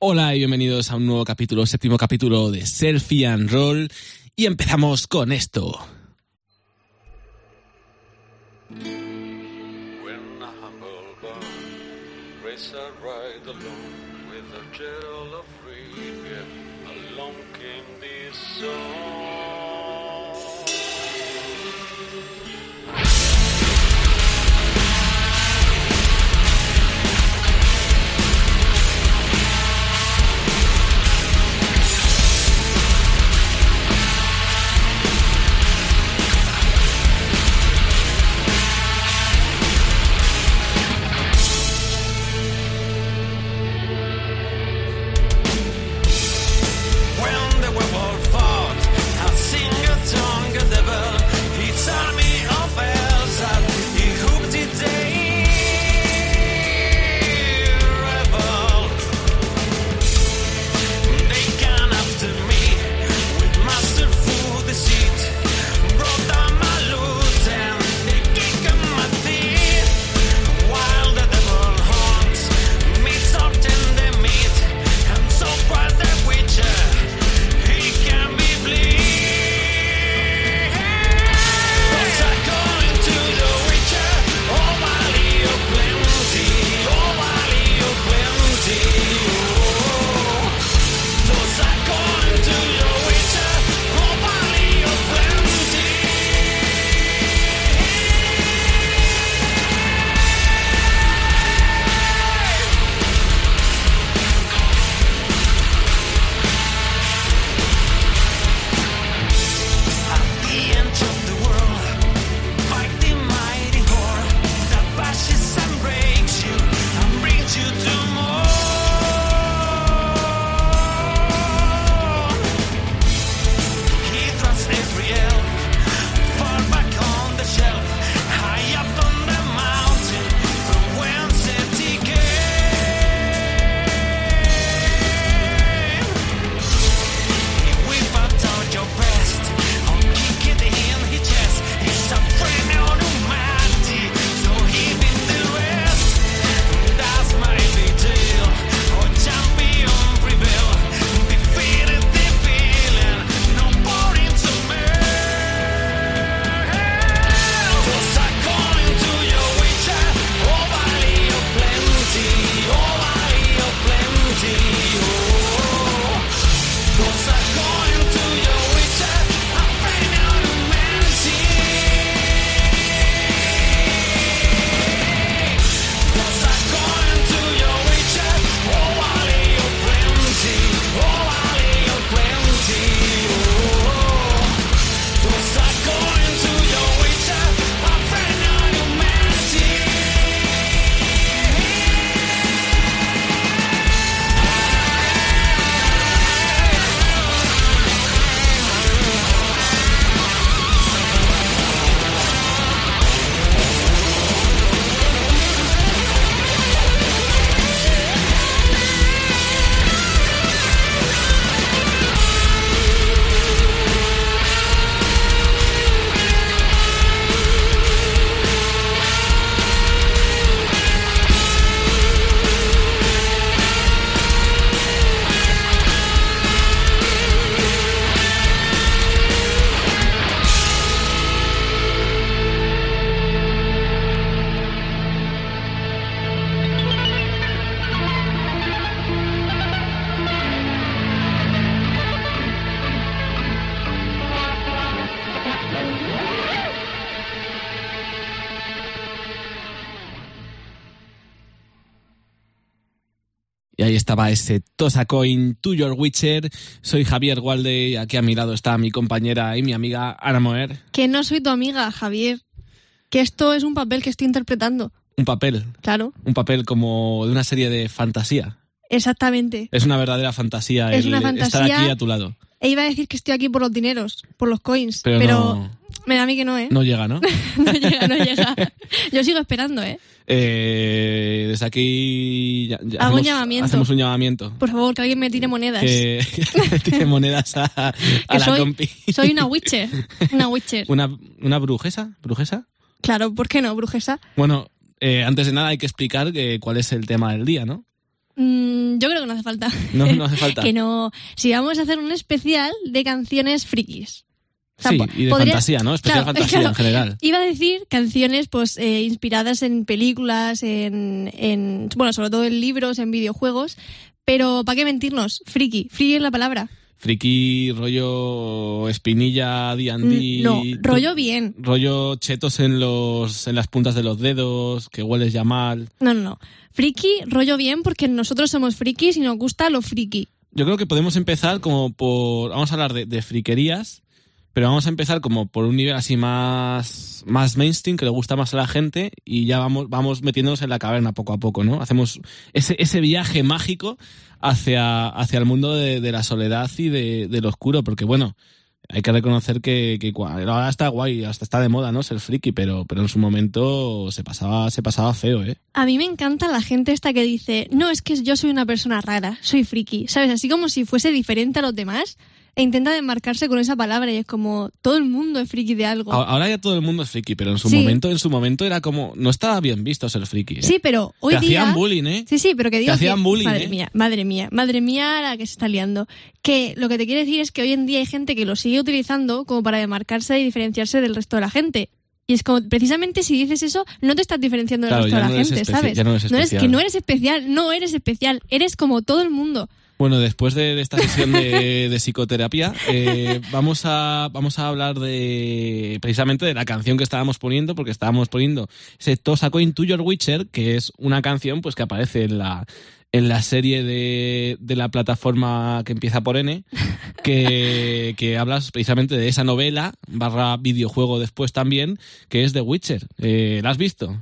Hola y bienvenidos a un nuevo capítulo, séptimo capítulo de Selfie and Roll. Y empezamos con esto. Estaba ese Tosa Coin to Your Witcher. Soy Javier Walde y aquí a mi lado está mi compañera y mi amiga Ana Moer. Que no soy tu amiga, Javier. Que esto es un papel que estoy interpretando. Un papel, Claro, un papel como de una serie de fantasía. Exactamente. Es una verdadera fantasía Es el una estar aquí a tu lado. E iba a decir que estoy aquí por los dineros, por los coins, Pero, pero, no, me da a mí que no, ¿eh? no llega, ¿no? no llega, no llega. Yo sigo esperando, ¿eh? Eh, desde aquí ya- ya Hago un llamamiento. hacemos un llamamiento. Por favor, que alguien me tire monedas. Que, que tire monedas a, a Que la soy, compi. soy una witcher. Una witcher. Una, una brujesa, brujesa. Claro, ¿por qué no, brujesa? Bueno, eh, antes de nada hay que explicar que, cuál es el tema del día, ¿no? Mm, yo creo que no hace falta. No, no hace falta. que no. Si vamos a hacer un especial de canciones frikis. Sí, y de podría- fantasía, ¿no? Especial Claro, fantasía claro. en general. Iba a decir canciones pues eh, inspiradas en películas, en, en bueno, sobre todo en libros, en videojuegos, pero ¿para qué mentirnos? Friki, friki es la palabra. Friki, rollo espinilla, D&D... Mm, No, rollo bien. rollo chetos en los en las puntas de los dedos, que hueles ya mal. No, no, no. Friki, rollo bien porque nosotros somos frikis y nos gusta lo friki. Yo creo que podemos empezar como por vamos a hablar de, de friquerías, pero vamos a empezar como por un nivel así más más mainstream que le gusta más a la gente y ya vamos vamos metiéndonos en la caverna poco a poco, ¿no? Hacemos ese ese viaje mágico hacia hacia el mundo de, de la soledad y de, del oscuro, porque bueno, hay que reconocer que, ahora está guay, hasta está de moda, ¿no? Ser friki, pero, pero en su momento se pasaba, se pasaba feo, ¿eh? A mí me encanta la gente esta que dice, no, es que yo soy una persona rara, soy friki, ¿sabes? Así como si fuese diferente a los demás e intenta desmarcarse con esa palabra y es como, todo el mundo es friki de algo. Ahora ya todo el mundo es friki, pero en su Sí. momento, en su momento era como, no estaba bien visto ser friki. ¿eh? Sí, pero hoy Te día... hacían bullying, ¿eh? Sí, sí, pero que digo hacían que- bullying, madre ¿eh? mía, madre mía, madre mía la que se está liando. Que lo que te quiero decir es que hoy en día hay gente que lo sigue utilizando como para demarcarse y diferenciarse del resto de la gente. Y es como, precisamente si dices eso, no te estás diferenciando del Claro, resto de la no gente, ¿sabes? no eres que no eres especial, no eres especial, eres como todo el mundo. Bueno, después de, esta sesión de, de psicoterapia, eh, vamos, a, vamos a hablar de precisamente de la canción que estábamos poniendo, porque estábamos poniendo ese Tosaco Into Your Witcher, que es una canción pues que aparece en la, en la serie de, de la plataforma que empieza por N, que, que hablas precisamente de esa novela, barra videojuego después también, que es The Witcher. Eh, ¿La has visto?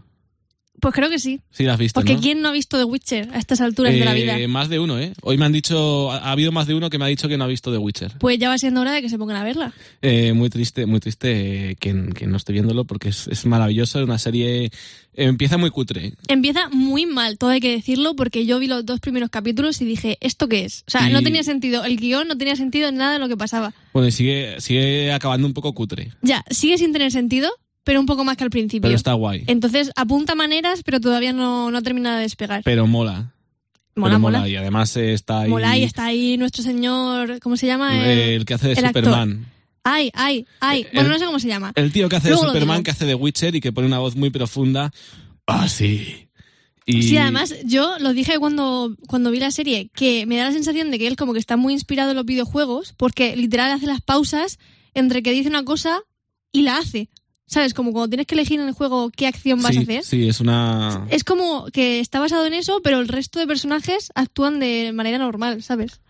Pues creo que sí. Sí, la has visto, Porque ¿no? ¿quién no ha visto The Witcher a estas alturas de la Eh, vida? Más de uno, ¿eh? Hoy me han dicho, ha ha habido más de uno que me ha dicho que no ha visto The Witcher. Pues ya va siendo hora de que se pongan a verla. Eh, muy triste, muy triste eh, que, que no esté viéndolo porque es, es maravilloso, es una serie... eh, empieza muy cutre. Empieza muy mal, todo hay que decirlo, porque yo vi los dos primeros capítulos y dije, ¿esto qué es? O sea, Y- no tenía sentido, el guion no tenía sentido en nada de lo que pasaba. Bueno, y sigue, sigue acabando un poco cutre, Ya, sigue sin tener sentido, pero un poco más que al principio. pero está guay. Entonces apunta maneras, pero todavía no, no termina de despegar. Pero mola. mola, pero mola. Y además eh, está ahí... Mola y está ahí nuestro señor, ¿cómo se llama? eh, El- el que hace de el actor. Superman. Ay, ay, ay. el- Bueno, no sé cómo se llama. El tío que hace Luego de Superman, que hace de Witcher y que pone una voz muy profunda. Ah, sí. Y... Sí, además yo lo dije cuando, cuando vi la serie, que me da la sensación de que él como que está muy inspirado en los videojuegos, porque literal hace las pausas entre que dice una cosa y la hace. ¿Sabes? Como cuando tienes que elegir en el juego qué acción vas sí, a hacer. Sí, es una... Es como que está basado en eso, pero el resto de personajes actúan de manera normal, ¿sabes?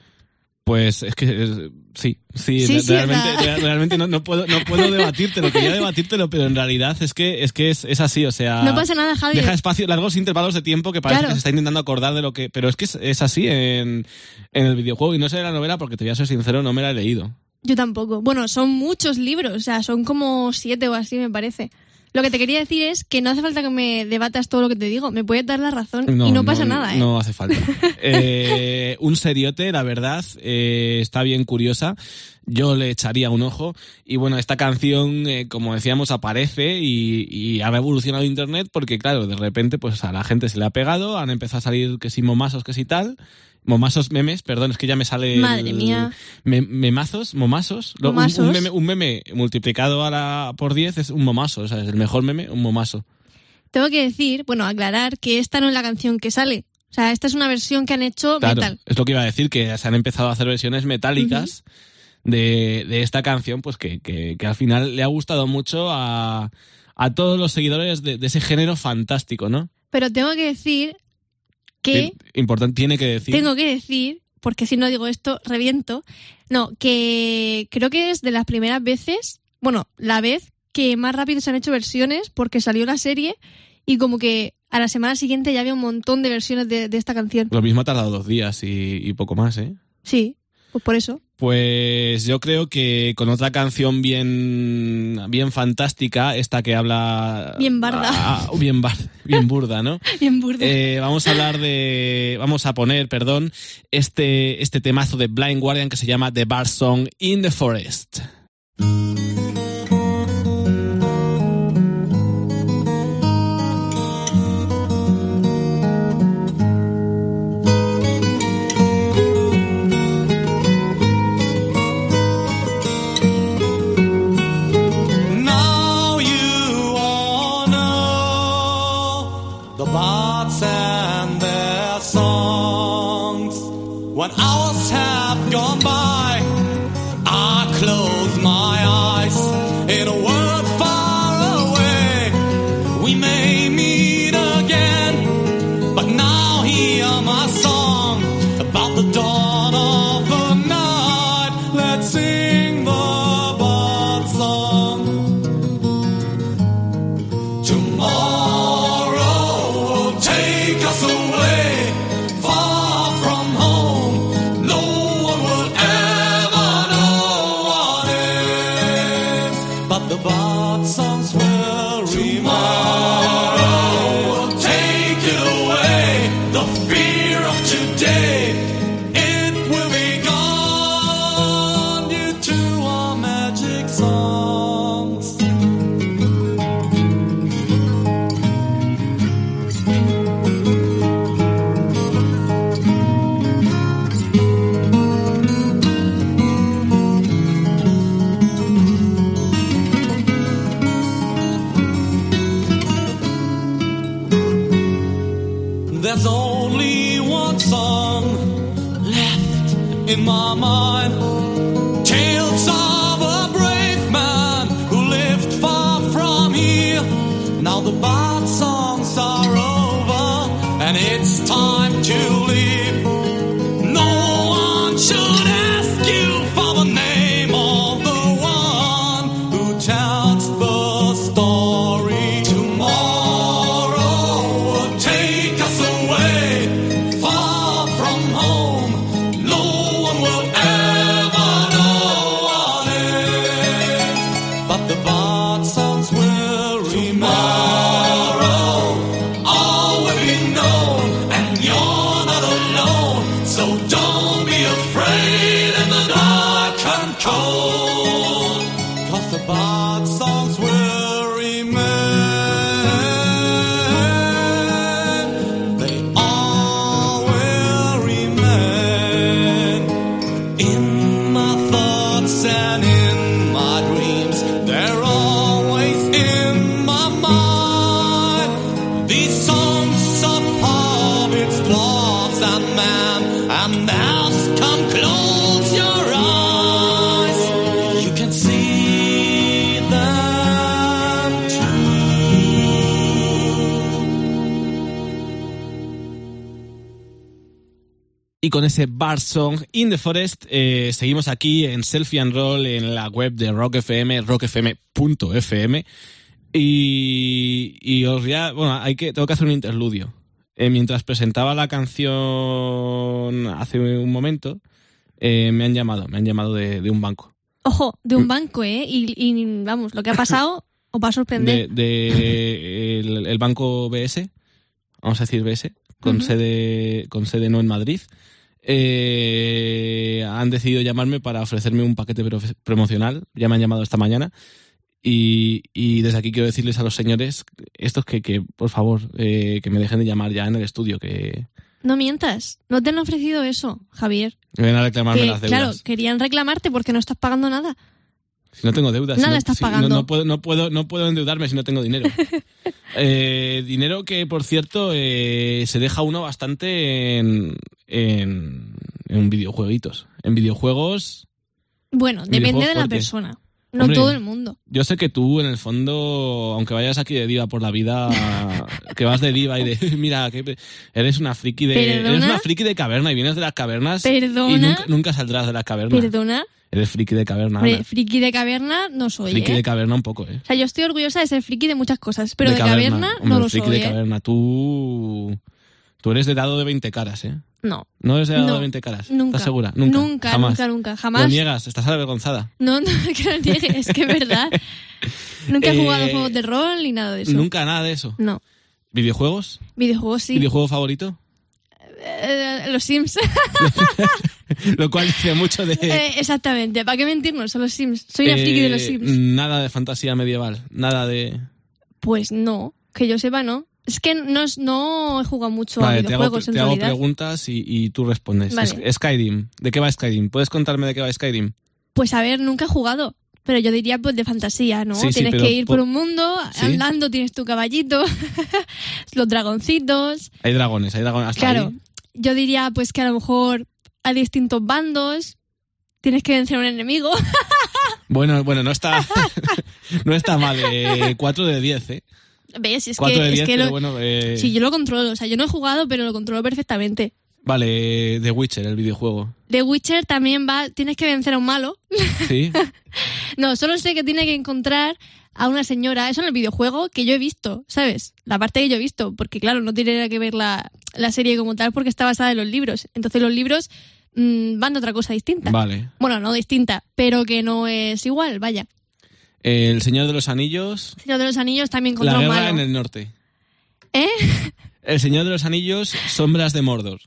Pues es que eh, sí, sí, Sí, re- sí, realmente, realmente no, no puedo, no puedo debatírtelo, quería debatírtelo, pero en realidad es que es que es, es así, o sea, No pasa nada, Javi. deja espacio, largos intervalos de tiempo que parece Claro. que se está intentando acordar de lo que, pero es que es, es así en, en el videojuego y no sé de la novela porque te voy a ser sincero, no me la he leído. Yo tampoco. Bueno, son muchos libros, o sea, son como siete o así, me parece. Lo que te quería decir es que no hace falta que me debatas todo lo que te digo, me puedes dar la razón y no pasa nada, ¿eh? No hace falta. Eh, un seriote, la verdad, eh, está bien curiosa. Yo le echaría un ojo. Y bueno, esta canción, eh, como decíamos, aparece y, y ha revolucionado Internet porque, claro, de repente pues a la gente se le ha pegado, han empezado a salir que si momasos, que si tal. Momasos memes, perdón, es que ya me sale. el- Madre mía. Me- memazos, momasos. Lo- un- meme, un meme multiplicado a la, por 10 es un momaso. O sea, es el mejor meme, un momaso. Tengo que decir, bueno, aclarar que esta no es la canción que sale. O sea, esta es una versión que han hecho Claro, metal. es lo que iba a decir, que se han empezado a hacer versiones metálicas de, de esta canción, pues que, que- que al final le ha gustado mucho a, a todos los seguidores de, de ese género fantástico, ¿no? Pero tengo que decir que Importante, tiene que decir. tengo que decir, porque si no digo esto, reviento. No, que creo que es de las primeras veces, bueno, la vez que más rápido se han hecho versiones porque salió la serie y como que a la semana siguiente ya había un montón de versiones de, de esta canción. Lo mismo ha tardado dos días y, y poco más, ¿eh? Sí, pues por eso. Pues yo creo que con otra canción bien, bien fantástica, esta que habla... Bien barda. Ah, bien, bar- bien burda, ¿no? Bien burda. Eh, vamos a hablar de. Vamos a poner, perdón, este, este temazo de Blind Guardian que se llama The Bar Song in the Forest. There's only one song left in my mind. Tales of a brave man who lived far from here. Now the bad songs are over and it's time Y con ese Bar Song in the Forest eh, seguimos aquí en Selfie and Roll en la web de Rock FM, rockfm.fm. Y, y os voy a- bueno, hay que, tengo que hacer un interludio. Eh, mientras presentaba la canción hace un momento, eh, me han llamado, me han llamado de, de un banco. Ojo, de un banco, ¿eh? Y, y, vamos, lo que ha pasado os va a De, sorprender. de el, el banco BS, vamos a decir BS, con sede con sede no en Madrid. Eh, han decidido llamarme para ofrecerme un paquete pro- promocional. Ya me han llamado esta mañana. Y, y desde aquí quiero decirles a los señores, estos que, que por favor, eh, que me dejen de llamar ya en el estudio, que No mientas, no te han ofrecido eso, Javier. me ven a reclamarme Que, las deudas. claro, querían reclamarte porque no estás pagando nada. Si no tengo deudas. Nada si no, estás si pagando. No, puedo, no, puedo, no puedo endeudarme si no tengo dinero. Eh, dinero que, por cierto, eh, se deja uno bastante en, en, en videojueguitos. En videojuegos, Bueno, depende Videojuegos de la persona. No Hombre. todo el mundo. yo sé que tú, en el fondo, aunque vayas aquí de diva por la vida, que vas de diva y de, mira, que eres una friki de, ¿Perdona? eres una friki de caverna y vienes de las cavernas ¿Perdona? y nunca, nunca saldrás de las cavernas. Perdona, Eres friki de caverna. hombre, friki de caverna no soy, friki ¿eh? de caverna un poco, ¿eh? O sea, yo estoy orgullosa de ser friki de muchas cosas, pero de, caverna, Hombre, no lo friki soy, de ¿eh? caverna. Tú, tú eres de dado de 20 caras, ¿eh? No, No eres de dado No, de 20 caras. nunca. ¿Estás segura? Nunca. Nunca, jamás. nunca, nunca, Lo jamás. niegas, estás avergonzada. No, no, que lo niegue, es que es verdad. Nunca he Eh, jugado juegos de rol ni nada de eso. Nunca nada de eso. No. ¿Videojuegos? Videojuegos sí. ¿Videojuego favorito? Eh, los Sims. Lo cual dice mucho de... Eh, exactamente, ¿para qué mentirnos? Son los Sims. Soy una friki de los eh, Sims. Nada de fantasía medieval. Nada de... Pues no, que yo sepa, no. Es que no, es- no he jugado mucho a te hago, videojuegos en te hago preguntas y, y tú respondes. Vale. Skyrim. ¿De qué va Skyrim? ¿Puedes contarme de qué va Skyrim? Pues a ver, nunca he jugado. Pero yo diría pues de fantasía, ¿no? Sí, tienes que ir por- por un mundo, Sí. andando, tienes tu caballito, los dragoncitos. Hay dragones, hay dragones. Hasta Claro, ahí. yo diría pues que a lo mejor hay distintos bandos, tienes que vencer a un enemigo. Bueno, bueno, no está, no está mal. Eh, 4 de 10, ¿eh? ¿Ves? Es 4 que, de es 10, que lo- bueno. eh, sí, yo lo controlo. O sea, yo no he jugado, pero lo controlo perfectamente. Vale, The Witcher, el videojuego. The Witcher también va, tienes que vencer a un malo. Sí. No, solo sé que tiene que encontrar a una señora, eso en el videojuego que yo he visto, ¿sabes? La parte que yo he visto, porque claro, no tiene nada que ver la, la serie como tal porque está basada en los libros. Entonces los libros mm, van de otra cosa distinta. Vale. Bueno, no distinta, pero que no es igual, vaya. El Señor de los Anillos. Señor de los Anillos también La contra un guerra malo. en el norte. ¿Eh? El Señor de los Anillos, Sombras de Mordor.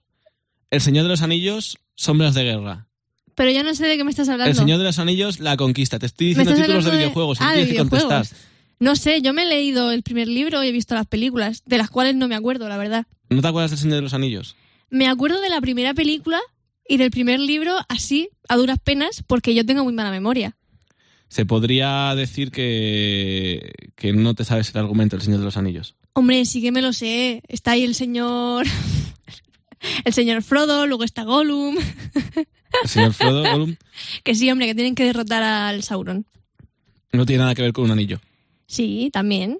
El Señor de los Anillos, Sombras de Guerra. Pero yo no sé de qué me estás hablando. El Señor de los Anillos, La Conquista. Te estoy ¿Me diciendo títulos de videojuegos. y Ah, tienes que videojuegos. contestar. No sé, yo me he leído el primer libro y he visto las películas, de las cuales no me acuerdo, la verdad. ¿No te acuerdas del Señor de los Anillos? Me acuerdo de la primera película y del primer libro así, a duras penas, porque yo tengo muy mala memoria. Se podría decir que, que no te sabes el argumento del Señor de los Anillos. Hombre, sí que me lo sé. Está ahí el señor. El señor Frodo, luego está Gollum. El señor Frodo Gollum Que sí, hombre, que tienen que derrotar al Sauron. no tiene nada que ver con un anillo. Sí, también.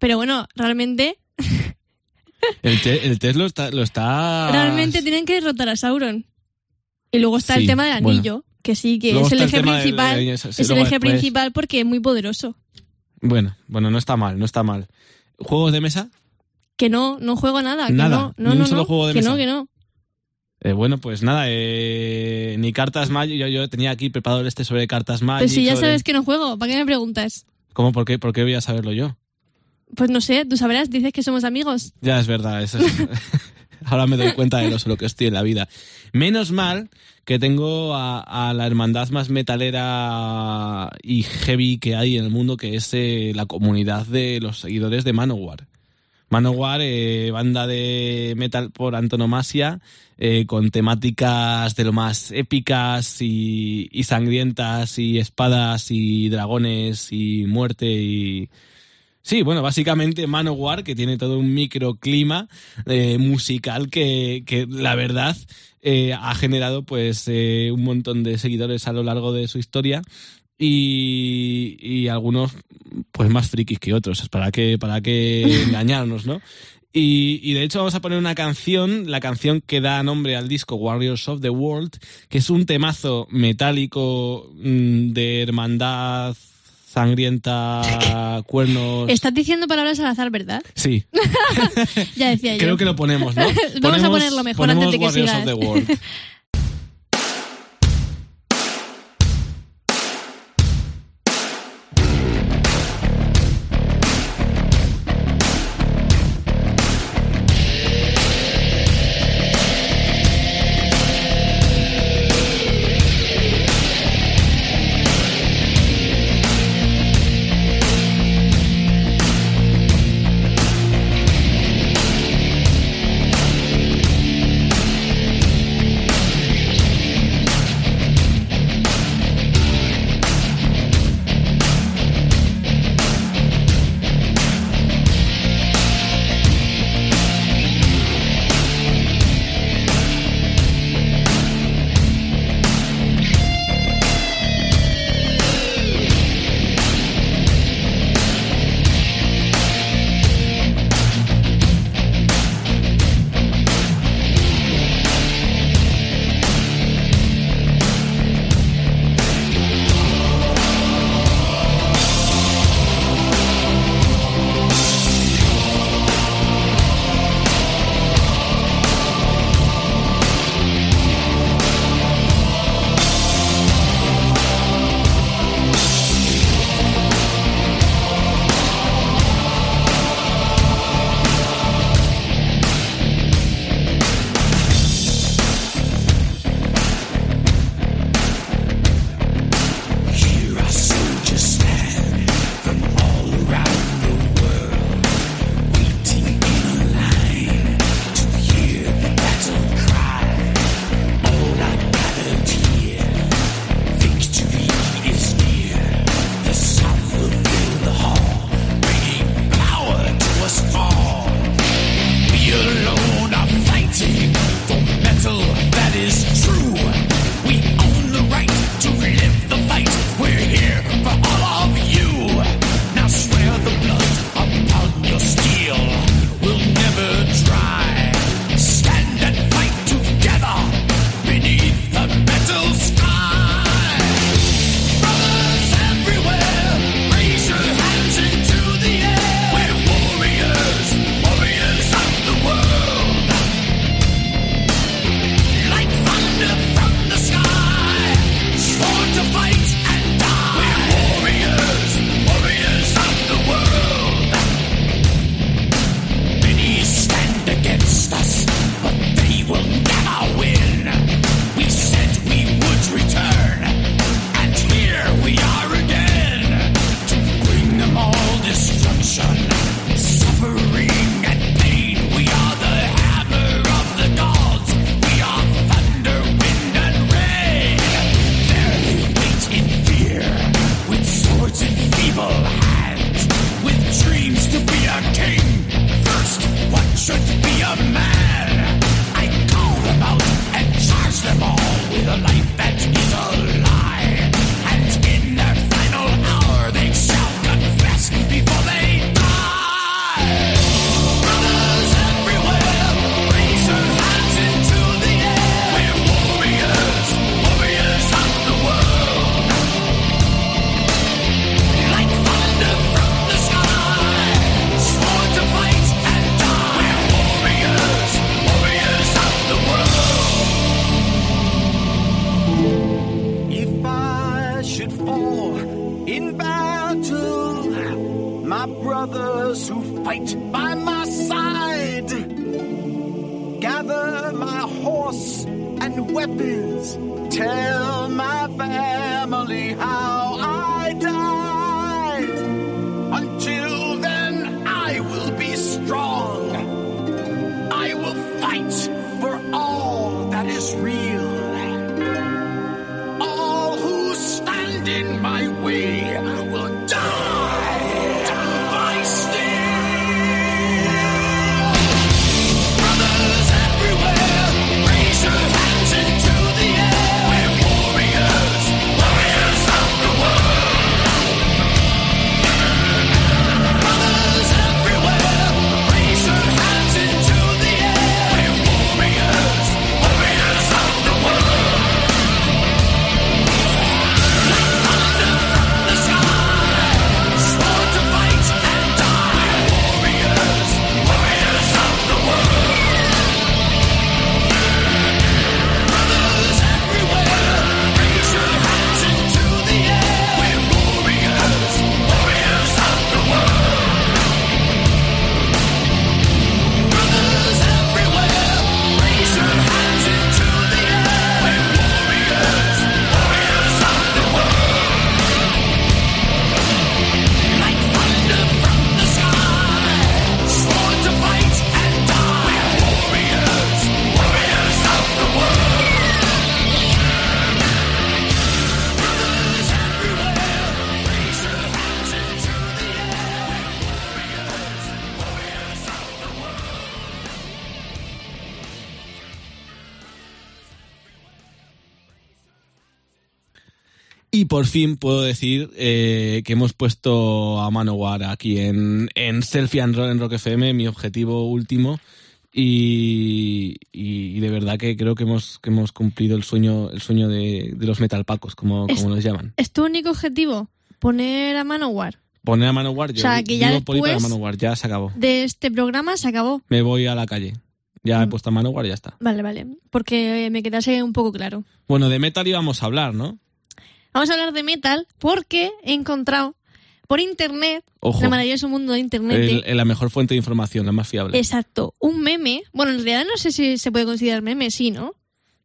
Pero bueno, realmente. El, te- el test lo está... Lo está... Realmente tienen que derrotar a Sauron. Y luego está Sí, el tema del bueno. Que sí, que Luego es el eje principal. sí, es el eje después- principal porque es muy poderoso. Bueno, bueno, no está mal, no está mal. ¿Juegos de mesa? Que no, no juego nada. que Nada, no, no, ni un no, solo no, juego de que mesa. no, que no. Eh, bueno, pues nada, eh, ni cartas Magic. Yo, yo tenía aquí preparado este sobre cartas Magic. Pues si ya sobre- sabes que no juego, ¿para qué me preguntas? ¿Cómo? ¿Por qué? ¿Por qué voy a saberlo yo? Pues no sé, tú sabrás, dices que somos amigos. Ya es verdad, eso es- ahora me doy cuenta de lo solo que estoy en la vida. Menos mal que tengo a, la hermandad más metalera y heavy que hay en el mundo, que es eh, la comunidad de los seguidores de Manowar. Manowar, eh, banda de metal por antonomasia, eh, con temáticas de lo más épicas y, y sangrientas, y espadas y dragones y muerte y... Sí, bueno, básicamente Manowar, que tiene todo un microclima eh, musical que, que la verdad eh, ha generado pues eh, un montón de seguidores a lo largo de su historia y, y algunos pues más frikis que otros, para que, para que engañarnos, ¿no? Y, y de hecho vamos a poner una canción, la canción que da nombre al disco Warriors of the World, que es un temazo metálico mm, de hermandad sangrienta, cuernos... Estás diciendo palabras al azar, ¿verdad? Sí, Ya decía creo yo. que lo ponemos, ¿no? Vamos a ponerlo mejor antes de que sigas. Por fin puedo decir eh, que hemos puesto a Manowar aquí en, en Selfie and Roll en Rock FM, mi objetivo último. Y, y de verdad que creo que hemos, que hemos cumplido el sueño, el sueño de, de los metalpacos, como, Es- como los llaman. ¿Es tu único objetivo? Poner a Manowar. Poner a Manowar, yo O sea, que ya para después- Manowar, ya se acabó. De este programa se acabó. Me voy a la calle. Ya he Mm. puesto a Manowar y ya está. Vale, vale. Porque me quedase un poco claro. Bueno, de metal íbamos a hablar, ¿no? Vamos a hablar de metal porque he encontrado por internet, Ojo. el maravilloso mundo de internet, El- el- la mejor fuente de información, la más fiable. exacto, un meme. Bueno, en realidad no sé si se puede considerar meme, sí, ¿no?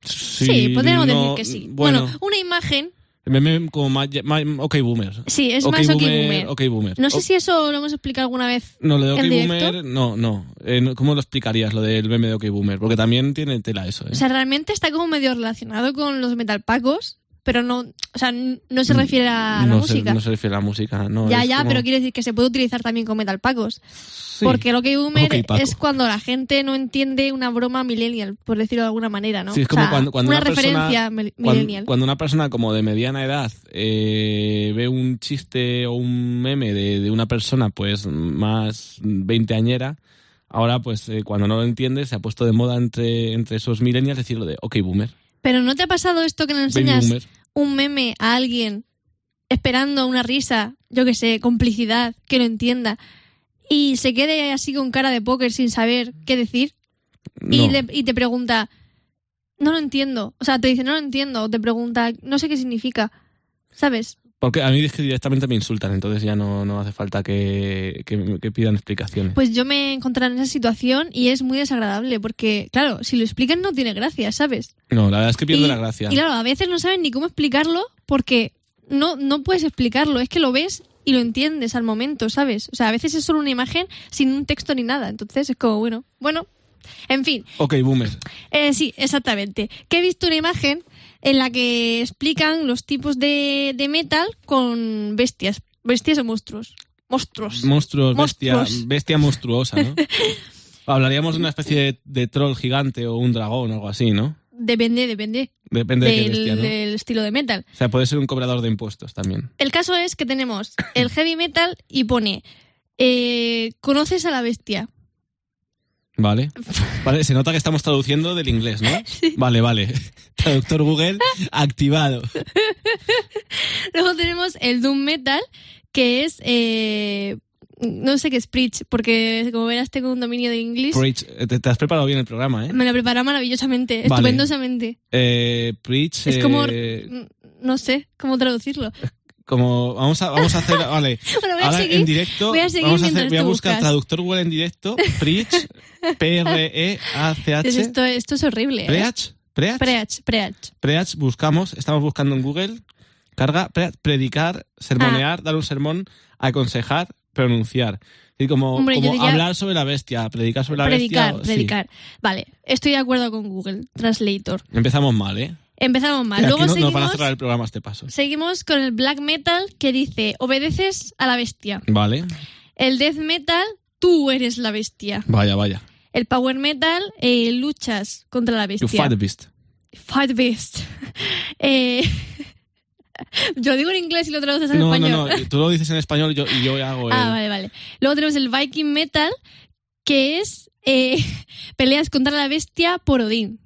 Sí, Sí, podríamos no, decir que sí. Bueno, Bueno, una imagen, meme como más, más- OK Boomer. sí, es más ok boomer, boomer. OK Boomer. No sé si eso lo hemos explicado alguna vez. No, lo de OK en directo. Boomer, no, no. Eh, no, ¿Cómo lo explicarías, lo del meme de OK Boomer? Porque también tiene tela eso, ¿eh? O sea, realmente está como medio relacionado con los metalpacos, pero no, o sea, no se refiere a la se, música. no se refiere a la música, no. ya, ya, como- pero quiere decir que se puede utilizar también con metalpacos. Sí. Porque lo que boomer es cuando la gente no entiende una broma millennial, por decirlo de alguna manera, ¿no? Sí, es O como sea, cuando, cuando una, una, persona, referencia cuan- millennial. Cuando, una persona como de mediana edad eh, ve un chiste o un meme de, de una persona pues más veinteañera, ahora pues eh, cuando no lo entiende se ha puesto de moda entre, entre esos millennials decirlo de OK Boomer, Pero ¿no te ha pasado esto que le enseñas un meme a alguien esperando una risa, yo que sé, complicidad, que lo entienda, y se quede así con cara de póker sin saber qué decir? Y, le- y te pregunta, no lo entiendo. O sea, te dice, no lo entiendo. O te pregunta, no sé qué significa. ¿Sabes? Porque a mí es que directamente me insultan, entonces ya no, no hace falta que, que- que pidan explicaciones. Pues yo me he encontrado en esa situación y es muy desagradable porque, claro, si lo explican no tiene gracia, ¿sabes? no, la verdad es que pierde la gracia. y claro, a veces no saben ni cómo explicarlo porque no, no puedes explicarlo, es que lo ves y lo entiendes al momento, ¿sabes? O sea, a veces es solo una imagen sin un texto ni nada, entonces es como, bueno, bueno, en fin, OK Boomer. eh, sí, exactamente. Que he visto una imagen en la que explican los tipos de, de metal con bestias, bestias o monstruos. Monstruos. Monstruos, bestia, Monstruos. bestia monstruosa, ¿no? Hablaríamos de una especie de, de troll gigante o un dragón o algo así, ¿no? Depende, depende Depende de qué del, bestia, ¿no? del estilo de metal. O sea, puede ser un cobrador de impuestos también. El caso es que tenemos el heavy metal y pone, eh, ¿conoces a la bestia? ¿Vale? Vale, se nota que estamos traduciendo del inglés, ¿no? Vale, vale. Traductor Google activado. Luego tenemos el doom metal, que es, eh, no sé qué es preach, porque como verás tengo un dominio de inglés. Preach. Eh, Te, te has preparado bien el programa, ¿eh? Me lo prepara maravillosamente, Vale. estupendosamente. Eh, preach. Es como, eh, no sé cómo traducirlo. Como vamos a, vamos a hacer, vale, Bueno, voy a ahora seguir- en directo, voy a vamos a, hacer, voy a buscar buscas. traductor Google en directo, Preach, P-R-E-A-C-H, Pues esto, esto es horrible. ¿eh? Preach, Preach, Preach, preach. Preach, buscamos, estamos buscando en Google, carga, Preach, predicar, Ah. sermonear, dar un sermón, aconsejar, pronunciar. Y como, Hombre, como diría- hablar sobre la bestia, predicar sobre la Predicar, bestia. sí. predicar. Vale, estoy de acuerdo con Google Translator. Empezamos mal, ¿eh? Empezamos mal. Luego no, seguimos, van a cerrar el programa este paso. seguimos con el black metal que dice obedeces a la bestia. Vale, El death metal, tú eres la bestia. vaya, vaya. El power metal, eh, luchas contra la You bestia. fight the beast. Fight beast. Eh, yo digo en inglés y lo traduces en No, no, español. no, tú lo dices en español yo, y yo hago el... Ah, vale, vale. Luego tenemos el Viking Metal, que es eh, peleas contra la bestia por Odín.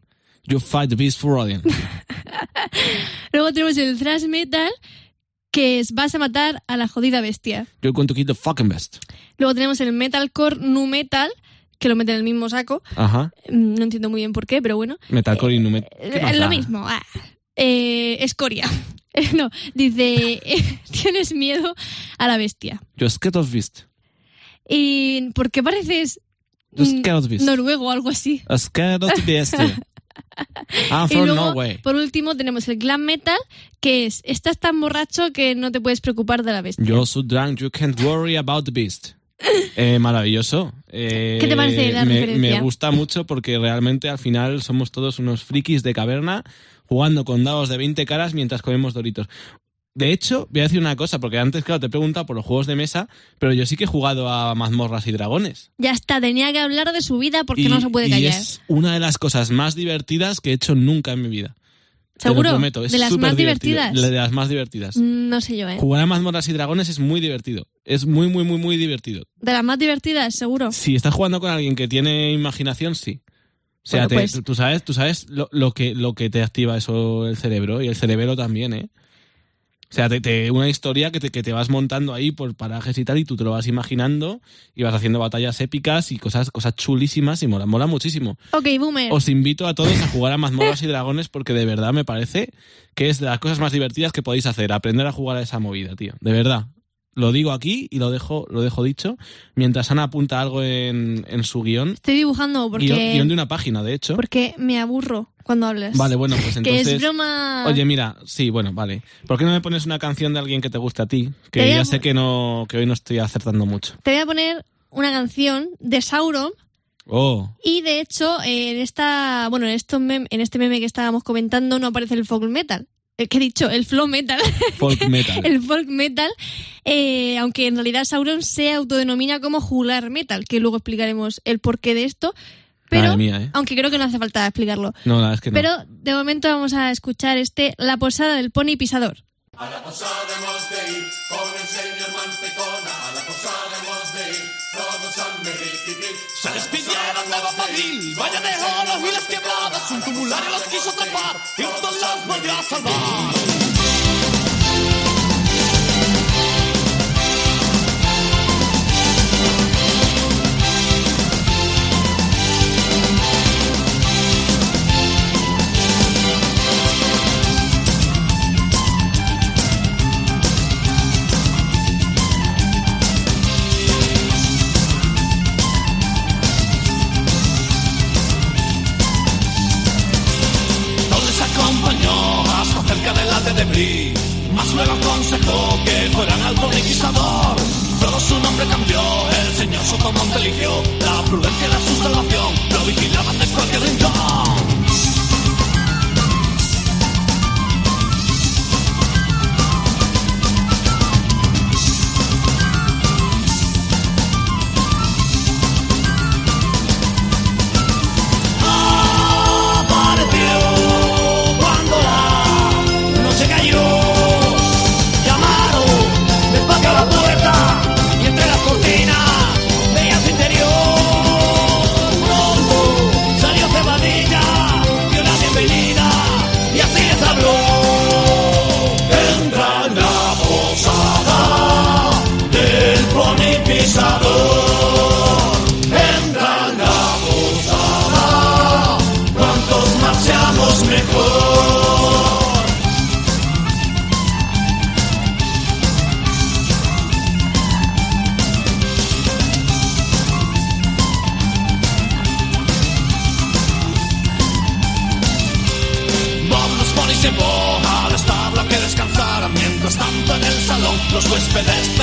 You fight the beast for Odin. Luego tenemos el Thrash Metal, que es vas a matar a la jodida bestia. You're going to kill the fucking best. Luego tenemos el Metalcore Nu Metal, que lo meten en el mismo saco. Ajá. Mm, No entiendo muy bien por qué, pero bueno. Metalcore y nu met- ¿Qué Eh, da? lo mismo. Ah. Eh, escoria. no, dice, tienes miedo a la bestia. You're scared of beast. ¿Y por qué pareces You're scared of beast. noruego o algo así? A scared of beast. I'm Y luego, por último, tenemos el glam metal, que es, estás tan borracho que no te puedes preocupar de la bestia. You're so drunk you can't worry about the beast. Eh, maravilloso. Eh, ¿Qué te parece la me, referencia? Me gusta mucho porque realmente al final somos todos unos frikis de caverna jugando con dados de 20 caras mientras comemos doritos. De hecho, voy a decir una cosa, porque antes, claro, te he preguntado por los juegos de mesa, pero yo sí que he jugado a mazmorras y dragones. Ya está, tenía que hablar de su vida porque y, no se puede y callar. es una de las cosas más divertidas que he hecho nunca en mi vida. Te lo ¿Seguro? prometo, es ¿De las más divertido. divertidas? De las más divertidas. Mm, No sé yo, ¿eh? Jugar a mazmorras y dragones es muy divertido. Es muy, muy, muy, muy divertido. De las más divertidas, seguro. Si estás jugando con alguien que tiene imaginación, sí. O sea, Bueno, te- pues- tú sabes, tú sabes lo, lo que, lo que te activa eso el cerebro y el cerebro también, ¿eh? O sea, te, te- una historia que te, que te vas montando ahí por parajes y tal y tú te lo vas imaginando y vas haciendo batallas épicas y cosas, cosas chulísimas y mola, mola muchísimo. Ok, boomer. Os invito a todos a jugar a mazmorras y dragones porque de verdad me parece que es de las cosas más divertidas que podéis hacer, aprender a jugar a esa movida, tío. De verdad. Lo digo aquí y lo dejo, lo dejo dicho. Mientras Ana apunta algo en, en su guion. Estoy dibujando porque, Guión, guion de una página, de hecho. porque me aburro cuando hablas. Vale, bueno, pues Que entonces. es broma. Oye, mira, sí, bueno, vale. ¿Por qué no me pones una canción de alguien que te guste a ti? Que a ya sé que no, que hoy no estoy acertando mucho. Te voy a poner una canción de Sauron Oh, y de hecho en esta, bueno, en, estos mem- en este meme que estábamos comentando no aparece el folk metal. Que he dicho, el flow metal. folk metal. el folk metal, eh, aunque en realidad Sauron se autodenomina como jugular metal, que luego explicaremos el porqué de esto. Pero, Madre mía, ¿eh? aunque creo que no hace falta explicarlo. No, la verdad es que no. Pero de momento vamos a escuchar este La posada del pony pisador. A la posada hemos de ir con el señor Mantecona. Se despidieron de Bafail, vaya de oro y las quebradas. Un tumulario los quiso atrapar y todos los volvió a salvar. Aconsejó que fueran al conquistador. Todo su nombre cambió, el señor Sotomonte eligió. La prudencia la su salvación lo vigilaban de cualquier rincón. Los huéspedes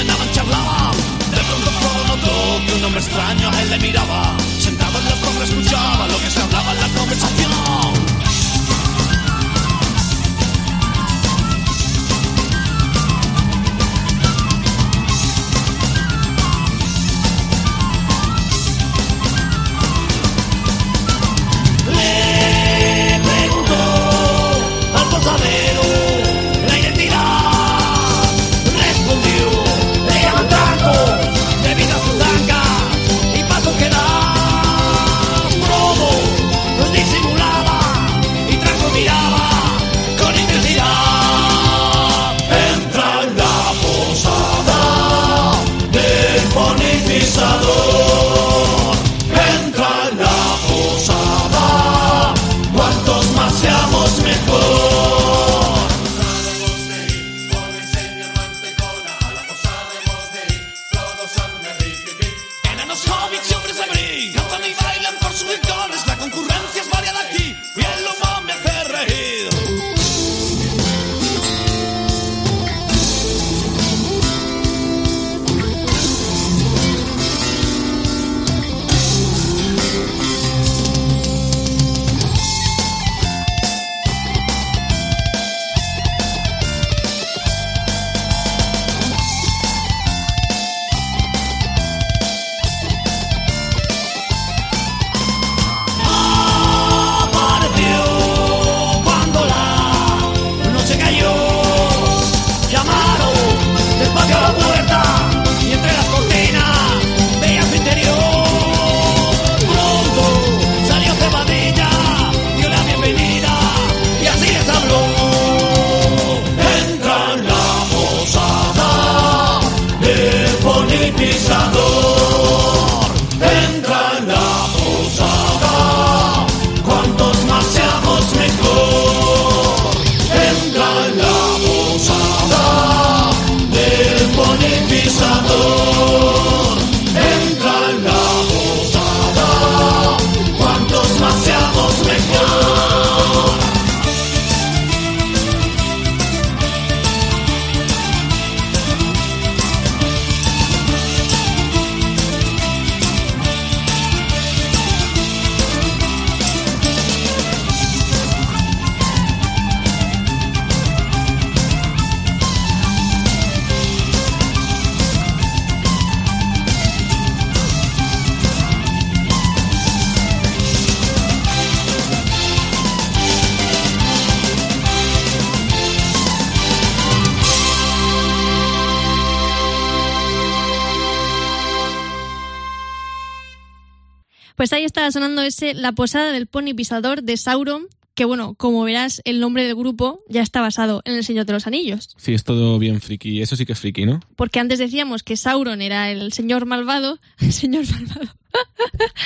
sonando ese La posada del pony pisador de Sauron, que bueno, como verás, el nombre del grupo ya está basado en El Señor de los Anillos. Sí, es todo bien friki. Eso sí que es friki, ¿no? Porque antes decíamos que Sauron era el señor malvado. El señor malvado.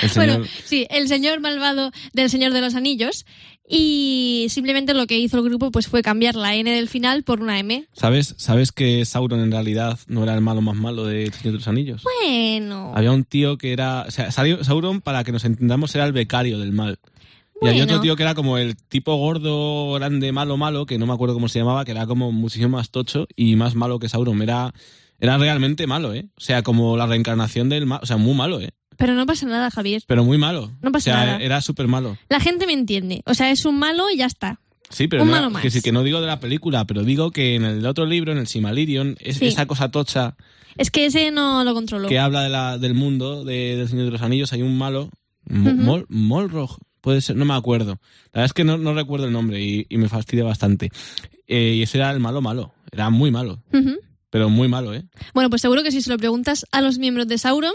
Señor... Bueno, sí, el señor malvado del Señor de los Anillos. Y simplemente lo que hizo el grupo pues fue cambiar la N del final por una M. ¿Sabes, ¿Sabes que Sauron en realidad no era el malo más malo de El Señor de los Anillos? Bueno. Había un tío que era. O sea, Sauron, para que nos entendamos, era el becario del mal. Y había otro tío que era como el tipo gordo, grande, malo, malo, que no me acuerdo cómo se llamaba, que era como muchísimo más tocho y más malo que Sauron. Era, era realmente malo, ¿eh? O sea, como la reencarnación del mal. O sea, muy malo, ¿eh? Pero no pasa nada, Javier. Pero muy malo. No pasa o sea, nada. era súper malo. La gente me entiende. O sea, es un malo y ya está. Sí, pero Un no, malo más. que, sí, que no digo de la película, pero digo que en el otro libro, en el Simalirion, es, Sí. esa cosa tocha Es que ese no lo controlo. que habla de la, del mundo de, del Señor de los Anillos, hay un malo, Ujú. Mol- Molrog, puede ser, no me acuerdo. La verdad es que no, no recuerdo el nombre y, y me fastidia bastante. Eh, y ese era el malo malo, era muy malo, pero muy malo, ¿eh? Bueno, pues seguro que si se lo preguntas a los miembros de Sauron,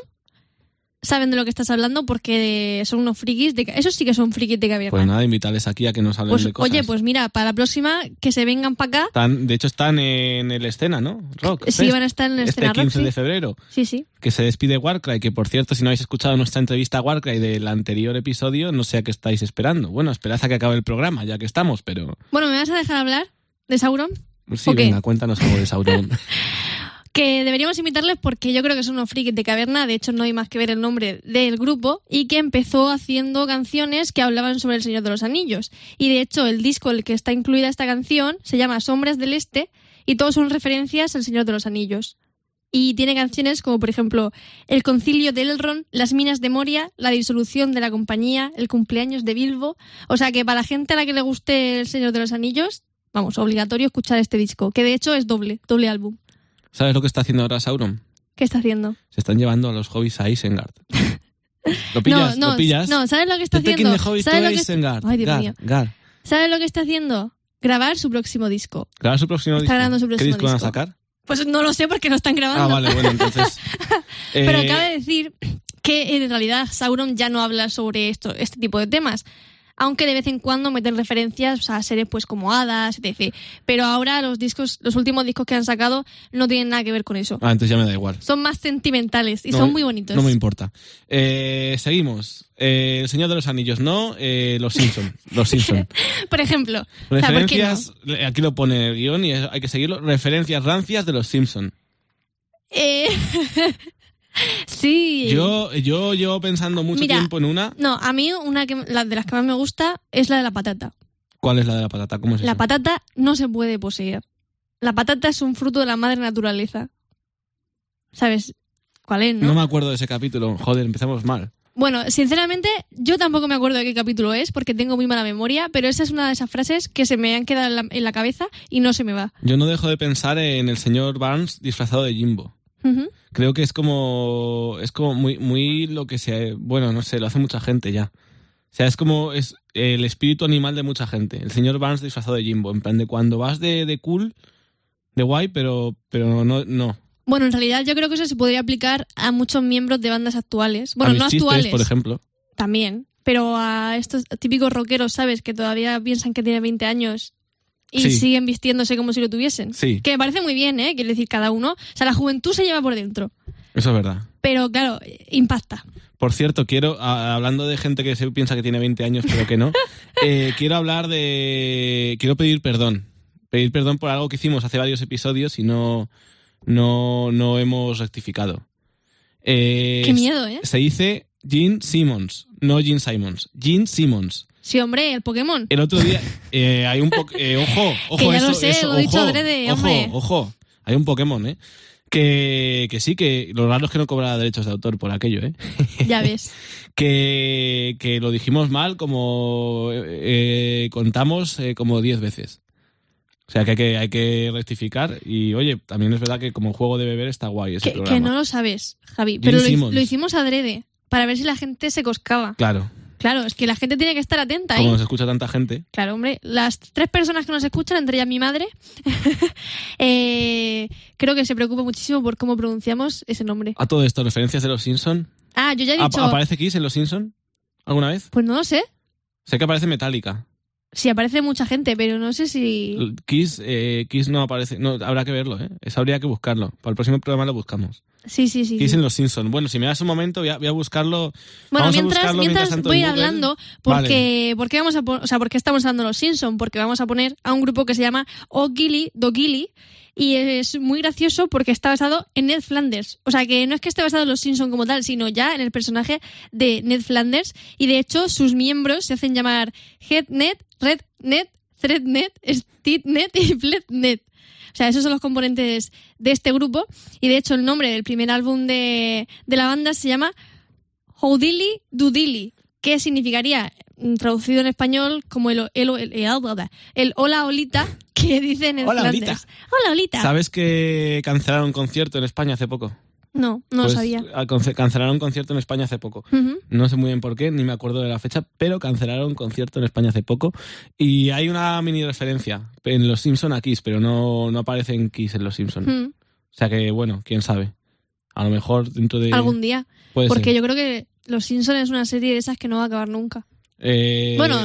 saben de lo que estás hablando porque son unos frikis. De... Esos sí que son frikis de caverna. Pues nada, invitarles aquí a que nos hablen Pues, de cosas. oye, pues mira, para la próxima que se vengan para acá. Están, de hecho están en el escena, ¿no? Rock. Sí, Fest, van a estar en el este escena rock, 15 de sí. febrero. Sí, sí. que se despide Warcry, que por cierto, si no habéis escuchado nuestra entrevista a Warcry del anterior episodio, no sé a qué estáis esperando. Bueno, esperad a que acabe el programa, ya que estamos, pero Bueno, ¿me vas a dejar hablar de Sauron? sí, venga, cuéntanos algo de Sauron. que deberíamos invitarles porque yo creo que son unos frikis de caverna, de hecho no hay más que ver el nombre del grupo, y que empezó haciendo canciones que hablaban sobre el Señor de los Anillos. Y de hecho el disco en el que está incluida esta canción se llama Sombras del Este y todos son referencias al Señor de los Anillos. Y tiene canciones como por ejemplo El concilio de Elrond, Las minas de Moria, La disolución de la compañía, El cumpleaños de Bilbo. O sea que para la gente a la que le guste el Señor de los Anillos, vamos, obligatorio escuchar este disco, que de hecho es doble, doble álbum. ¿Sabes lo que está haciendo ahora Sauron? ¿Qué está haciendo? Se están llevando a los hobbits a Isengard. ¿Lo pillas? no, no, ¿Lo pillas? no, ¿sabes lo que está The haciendo? the hobbits ¿Sabes lo que Isengard. Ay, Dios Gar, mío. Gar. ¿Sabes lo que está haciendo? Grabar su próximo disco. Grabar su próximo Está disco. grabando su ¿Qué próximo disco van a sacar? Pues no lo sé porque no están grabando. Ah, vale, bueno, entonces... Pero eh, cabe decir que en realidad Sauron ya no habla sobre esto, este tipo de temas. Aunque de vez en cuando meten referencias a series pues como Hadas, etc. Pero ahora los discos, los últimos discos que han sacado no tienen nada que ver con eso. Ah, entonces ya me da igual. Son más sentimentales y No son muy bonitos. No me importa. Eh, seguimos. Eh, el Señor de los Anillos, no. Eh, los Simpson. Los Simpson. Por ejemplo, o. Referencias, aquí lo pone el guion y hay que seguirlo. Referencias rancias de los Simpson. Eh, sí. Yo, yo llevo pensando mucho Mira, tiempo en una. No, a mí una que, la de las que más me gusta es la de la patata. ¿Cuál es la de la patata? ¿Cómo es La eso? patata no se puede poseer. La patata es un fruto de la madre naturaleza. ¿Sabes cuál es, no? No me acuerdo de ese capítulo. Joder, empezamos mal. Bueno, sinceramente, yo tampoco me acuerdo de qué capítulo es porque tengo muy mala memoria, pero esa es una de esas frases que se me han quedado en la, en la cabeza y no se me va. Yo no dejo de pensar en el señor Barnes disfrazado de Jimbo. Ujú. Creo que es como. Es como muy, muy lo que se. Bueno, no sé, lo hace mucha gente ya. O sea, es como. Es el espíritu animal de mucha gente. El señor Barnes disfrazado de Jimbo. En plan de cuando vas de, de cool, de guay, pero, pero no, no. Bueno, en realidad yo creo que eso se podría aplicar a muchos miembros de bandas actuales. Bueno, a mis no chistes, actuales, por ejemplo. también, pero a estos típicos rockeros, ¿sabes? Que todavía piensan que tienen 20 años y Sí. siguen vistiéndose como si lo tuviesen. Sí, Que me parece muy bien, ¿eh? Quiero decir, cada uno. O sea, la juventud se lleva por dentro. eso es verdad. Pero claro, impacta. Por cierto, quiero, a- hablando de gente que se piensa que tiene 20 años, pero que no, eh, quiero hablar de. Quiero pedir perdón. Pedir perdón por algo que hicimos hace varios episodios y no, no, no hemos rectificado. Eh, Qué miedo, ¿eh? Se dice Gene Simmons, no Gene Simons. Gene Simmons. Sí, hombre, el Pokémon. El otro día eh, hay un eh, ojo, ojo, Que ya eso, lo sé, eso, lo he dicho ojo, adrede, ojo, hombre. ojo. Hay un Pokémon, ¿eh? Que, que sí, que lo raro es que no cobra derechos de autor por aquello, ¿eh? Ya ves. que, que lo dijimos mal como eh, eh, contamos eh, como 10 veces. O sea que hay, que hay que rectificar y oye, también es verdad que como juego de beber está guay ese Que, que programa. no lo sabes, Javi. Pero lo, lo hicimos adrede. Para ver si la gente se coscaba. Claro, Claro, es que la gente tiene que estar atenta como nos escucha tanta gente. Claro, hombre. Las tres personas que nos escuchan, entre ellas mi madre, eh, creo que se preocupa muchísimo por cómo pronunciamos ese nombre. A todo esto, referencias de los Simpson. Ah, yo ya he ¿Ap- dicho. ¿Aparece Kiss en los Simpson alguna vez? Pues no lo sé. Sé que aparece Metallica. Sí, aparece mucha gente, pero no sé si. Kiss, eh, Kiss no aparece. No, habrá que verlo, ¿eh? Eso habría que buscarlo. Para el próximo programa lo buscamos. Sí, sí, sí. Kiss sí. en los Simpson. Bueno, si me das un momento, voy a, voy a buscarlo. Bueno, Vamos a mientras, buscarlo mientras voy a ir hablando, porque, porque vamos a o sea, porque estamos hablando de los Simpson, porque vamos a poner a un grupo que se llama O'Gilly, Dogilly, y es muy gracioso porque está basado en Ned Flanders. O sea, que no es que esté basado en los Simpson como tal, sino ya en el personaje de Ned Flanders, y de hecho sus miembros se hacen llamar Headnet, Rednet, Threadnet, Steednet y Flednet. O sea, esos son los componentes de este grupo. Y de hecho, el nombre del primer álbum de, de la banda se llama Houdili Dudili, que significaría, mm, traducido en español, como el, el, el, el- el hola olita que dicen en Hola, Flanders. Hola olita. ¿Sabes que cancelaron un concierto en España hace poco? No, no Pues, lo sabía. a- conce- Cancelaron un concierto en España hace poco. No sé muy bien por qué, ni me acuerdo de la fecha, pero cancelaron un concierto en España hace poco. Y hay una mini referencia en Los Simpson a Kiss, pero no, no aparece en Kiss en Los Simpson. O sea que, bueno, quién sabe. A lo mejor dentro de... Algún día. puede Porque ser. yo creo que Los Simpsons es una serie de esas que no va a acabar nunca. Eh, Bueno,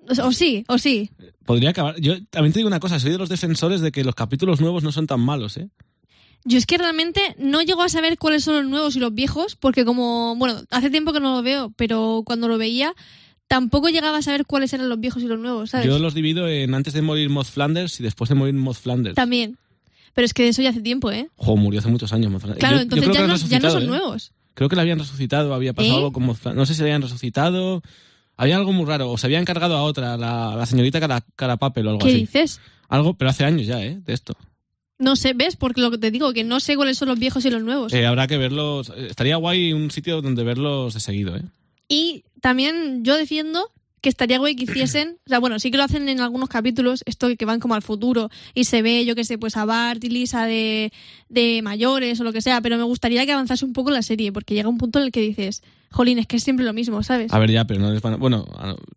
o, o sí, o sí. Podría acabar. Yo también te digo una cosa, soy de los defensores de que los capítulos nuevos no son tan malos, ¿eh? Yo es que realmente no llego a saber cuáles son los nuevos y los viejos, porque como, bueno, hace tiempo que no lo veo, pero cuando lo veía, tampoco llegaba a saber cuáles eran los viejos y los nuevos, ¿sabes? Yo los divido en antes de morir Moth Flanders y después de morir Moth Flanders. También. Pero es que de eso ya hace tiempo, ¿eh? Jo, murió hace muchos años. Moz Flanders. Claro, Yo- entonces ya no, ya no resucitado, son ¿eh? nuevos. Creo que le habían resucitado, había pasado ¿Eh? algo como... No sé si le habían resucitado... Había algo muy raro, o se habían cargado a otra, la, la señorita cara, Carapapel o algo ¿Qué así. dices? Algo, pero hace años ya, ¿eh? De esto. No sé, ¿ves? Porque lo que te digo, que no sé cuáles son los viejos y los nuevos. Eh, habrá que verlos... eh, Estaría guay un sitio donde verlos de seguido, ¿eh? Y también yo defiendo que estaría guay que hiciesen, o sea, bueno, sí que lo hacen en algunos capítulos, esto que van como al futuro y se ve, yo que sé, pues a Bart y Lisa de, de mayores o lo que sea, pero me gustaría que avanzase un poco la serie, porque llega un punto en el que dices, jolín, es que es siempre lo mismo, ¿sabes? A ver, ya, pero no les van a- Bueno,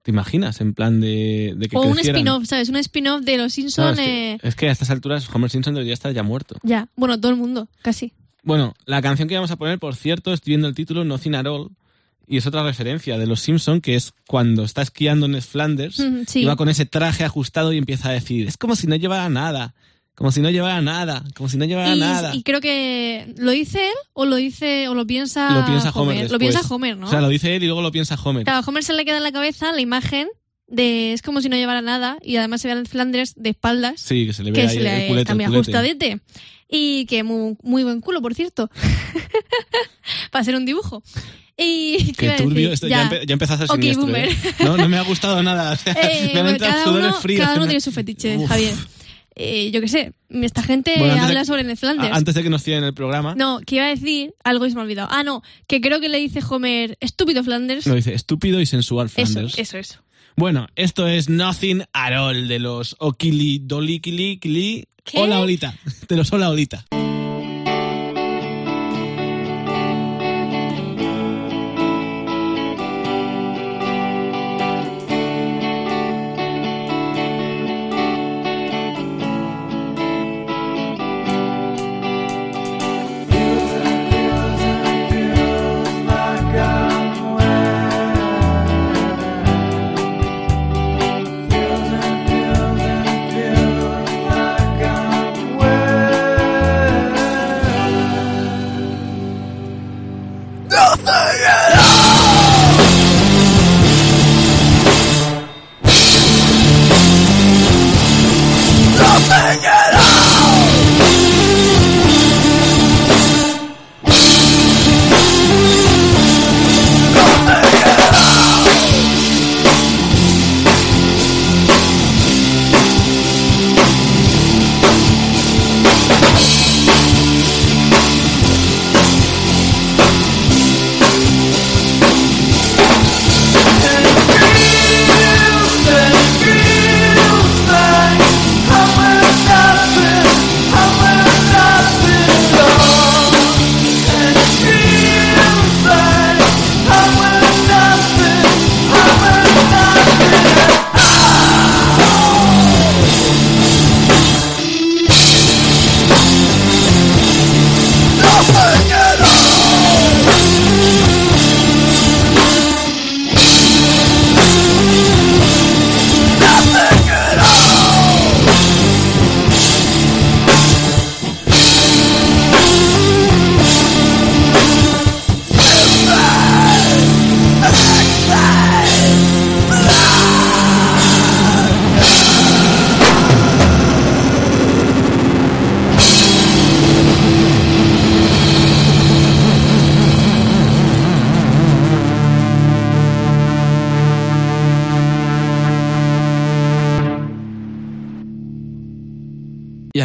¿te imaginas? En plan de, de que o un crecieran? spin-off, ¿sabes? Un spin-off de los Simpsons. es, que, eh, es que a estas alturas Homer Simpson debería estar ya muerto. Ya, bueno, todo el mundo, casi. Bueno, la canción que vamos a poner, por cierto, estoy viendo el título, Nothing at All, y es otra referencia de los Simpson, que es cuando está esquiando en Flanders, Mm, sí. y va con ese traje ajustado y empieza a decir, es como si no llevara nada, como si no llevara nada, como si no llevara Y, nada. y creo que lo dice él o lo dice o lo piensa, lo piensa Homer. Lo después. piensa Homer, ¿no? O sea, lo dice él y luego lo piensa Homer. Claro, a Homer se le queda en la cabeza la imagen de es como si no llevara nada y además se ve a Flanders de espaldas, Sí, que se le ve que ahí se le el culete. el culete. ajustadete y que muy, muy buen culo, por cierto, para hacer un dibujo. Y ¿qué Qué turbio, esto ya, empe- ya empezó a ser Ok, siniestro. ¿eh? No, no me ha gustado nada. o sea, Eh, me han entrado cada, sudores uno, fríos. cada uno tiene su fetiche, Uf. Javier. Eh, yo qué sé, esta gente Bueno, antes de habla sobre Ned Antes de que nos tiren el programa, No, que iba a decir algo y se me ha olvidado. Ah, no, que creo que le dice Homer, estúpido Flanders. nos dice estúpido y sensual eso, Flanders. eso, eso. Bueno, esto es Nothing at All de los Okili Dolikili Kili. Hola Olita. De los Hola Olita.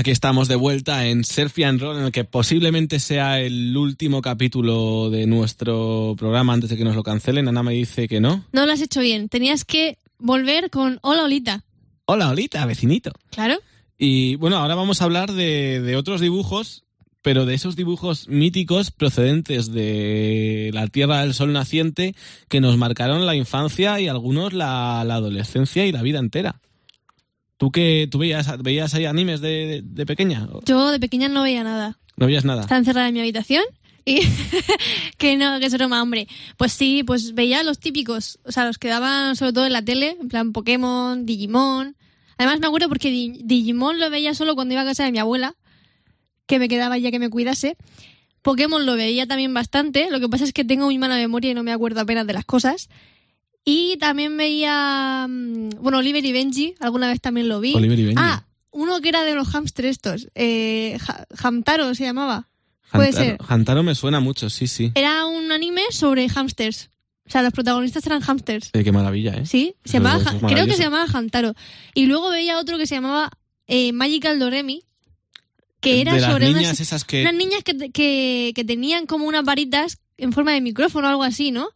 Aquí estamos de vuelta en Surfy and Roll, en el que posiblemente sea el último capítulo de nuestro programa antes de que nos lo cancelen. Ana me dice que no. No lo has hecho bien. Tenías que volver con Hola Olita. Hola, Olita, vecinito. Claro. Y bueno, ahora vamos a hablar de, de otros dibujos, pero de esos dibujos míticos procedentes de la Tierra del Sol naciente que nos marcaron la infancia y algunos la, la adolescencia y la vida entera. ¿Tú qué tú veías, veías ahí animes de, de- de pequeña? Yo de pequeña no veía nada. ¿No veías nada? Estaba encerrada en mi habitación y que no, que es broma, hombre. Pues sí, pues veía los típicos, o sea, los que daban sobre todo en la tele, en plan Pokémon, Digimon. Además me acuerdo porque Di- Digimon lo veía solo cuando iba a casa de mi abuela, que me quedaba ya que me cuidase. Pokémon lo veía también bastante, lo que pasa es que tengo muy mala memoria y no me acuerdo apenas de las cosas. Y también veía, mm, bueno, Oliver y Benji, alguna vez también lo vi. Oliver y Benji. Ah, uno que era de los hamsters estos. Eh, Ha- Hamtaro se llamaba. Puede Hantaro, ser. Hantaro me suena mucho, sí, sí. Era un anime sobre hamsters. O sea, los protagonistas eran hamsters. Eh, qué maravilla, ¿eh? Sí, se llamaba, es creo que se llamaba Hantaro. Y luego veía otro que se llamaba eh, Magical Doremi, que era de las sobre unas- niñas esas que... unas niñas que, que, que tenían como unas varitas en forma de micrófono o algo así, ¿no?